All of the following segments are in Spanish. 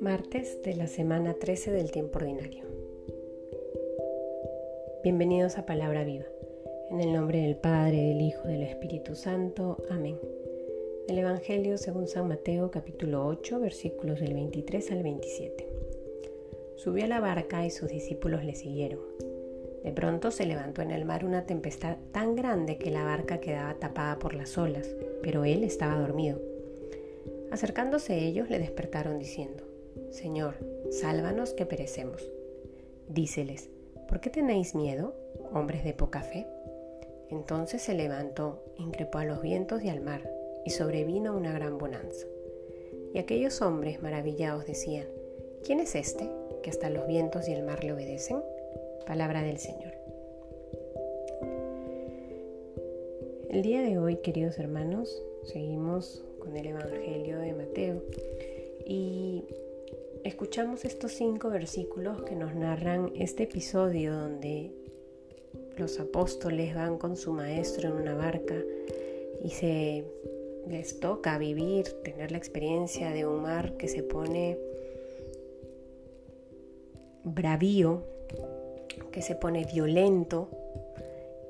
Martes de la semana 13 del tiempo ordinario. Bienvenidos a Palabra Viva. En el nombre del Padre, del Hijo, del Espíritu Santo. Amén. Del Evangelio según San Mateo capítulo 8 versículos del 23 al 27. Subió a la barca y sus discípulos le siguieron. De pronto se levantó en el mar una tempestad tan grande que la barca quedaba tapada por las olas, pero él estaba dormido. Acercándose ellos le despertaron diciendo, Señor, sálvanos que perecemos. Díceles, ¿por qué tenéis miedo, hombres de poca fe? Entonces se levantó, increpó a los vientos y al mar, y sobrevino una gran bonanza. Y aquellos hombres maravillados decían, ¿quién es este que hasta los vientos y el mar le obedecen? Palabra del Señor. El día de hoy, queridos hermanos, seguimos con el Evangelio de Mateo y escuchamos estos cinco versículos que nos narran este episodio donde los apóstoles van con su maestro en una barca y se les toca vivir, tener la experiencia de un mar que se pone bravío, que se pone violento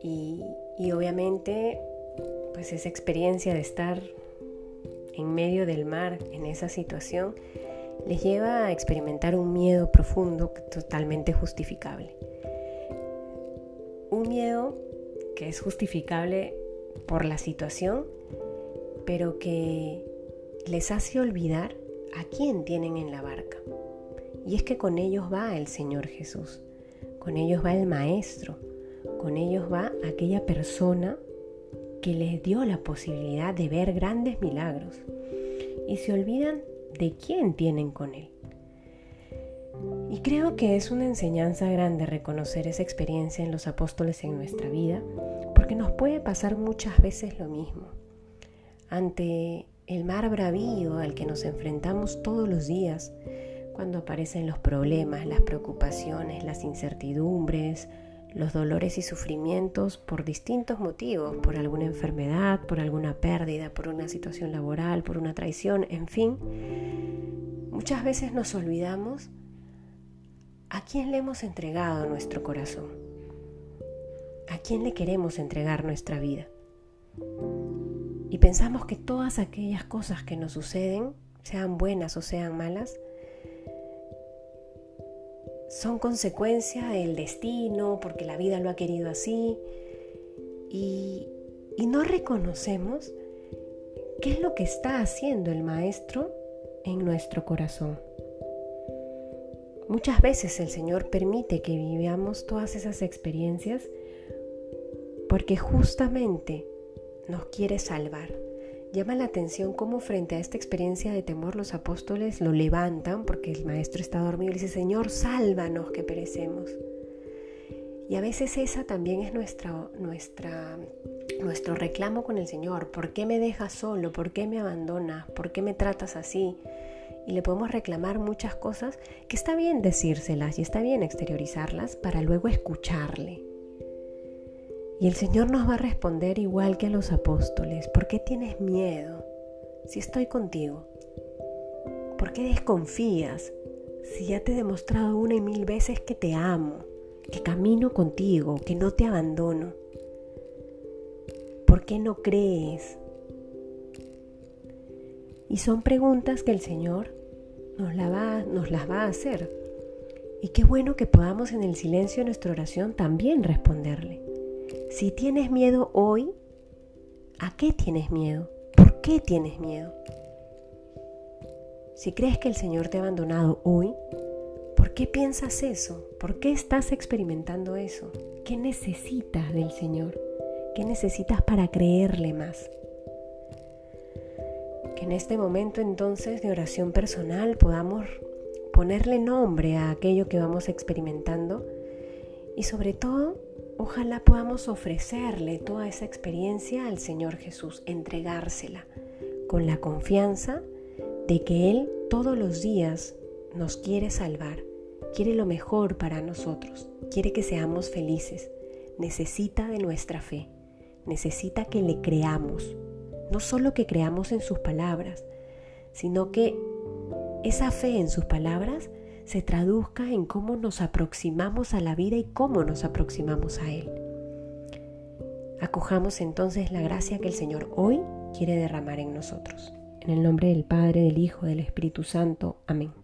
y, obviamente pues esa experiencia de estar en medio del mar en esa situación les lleva a experimentar un miedo profundo totalmente justificable. Un miedo que es justificable por la situación, pero que les hace olvidar a quién tienen en la barca. Y es que con ellos va el Señor Jesús. Con ellos va el Maestro, con ellos va aquella persona que les dio la posibilidad de ver grandes milagros y se olvidan de quién tienen con Él. Y creo que es una enseñanza grande reconocer esa experiencia en los apóstoles en nuestra vida, porque nos puede pasar muchas veces lo mismo. Ante el mar bravío al que nos enfrentamos todos los días, cuando aparecen los problemas, las preocupaciones, las incertidumbres, los dolores y sufrimientos por distintos motivos, por alguna enfermedad, por alguna pérdida, por una situación laboral, por una traición, en fin, muchas veces nos olvidamos a quién le hemos entregado nuestro corazón, a quién le queremos entregar nuestra vida. Y pensamos que todas aquellas cosas que nos suceden, sean buenas o sean malas, son consecuencia del destino, porque la vida lo ha querido así, y, no reconocemos qué es lo que está haciendo el Maestro en nuestro corazón. Muchas veces el Señor permite que vivamos todas esas experiencias porque justamente nos quiere salvar. Llama la atención cómo frente a esta experiencia de temor los apóstoles lo levantan porque el maestro está dormido y dice, Señor, sálvanos que perecemos. Y a veces esa también es nuestra, nuestra, nuestro reclamo con el Señor. ¿Por qué me dejas solo? ¿Por qué me abandonas? ¿Por qué me tratas así? Y le podemos reclamar muchas cosas que está bien decírselas y está bien exteriorizarlas para luego escucharle y el Señor nos va a responder igual que a los apóstoles. ¿Por qué tienes miedo si estoy contigo? ¿Por qué desconfías si ya te he demostrado una y mil veces que te amo, que camino contigo, que no te abandono? ¿Por qué no crees? Y son preguntas que el Señor nos, las va a hacer. Y qué bueno que podamos en el silencio de nuestra oración también responderle. Si tienes miedo hoy, ¿a qué tienes miedo? ¿Por qué tienes miedo? Si crees que el Señor te ha abandonado hoy, ¿por qué piensas eso? ¿Por qué estás experimentando eso? ¿Qué necesitas del Señor? ¿Qué necesitas para creerle más? Que en este momento entonces de oración personal podamos ponerle nombre a aquello que vamos experimentando y sobre todo Ojalá podamos ofrecerle toda esa experiencia al Señor Jesús, entregársela con la confianza de que Él todos los días nos quiere salvar, quiere lo mejor para nosotros, quiere que seamos felices, necesita de nuestra fe, necesita que le creamos. No solo que creamos en sus palabras, sino que esa fe en sus palabras se traduzca en cómo nos aproximamos a la vida y cómo nos aproximamos a Él. Acojamos entonces la gracia que el Señor hoy quiere derramar en nosotros. En el nombre del Padre, del Hijo, del Espíritu Santo. Amén.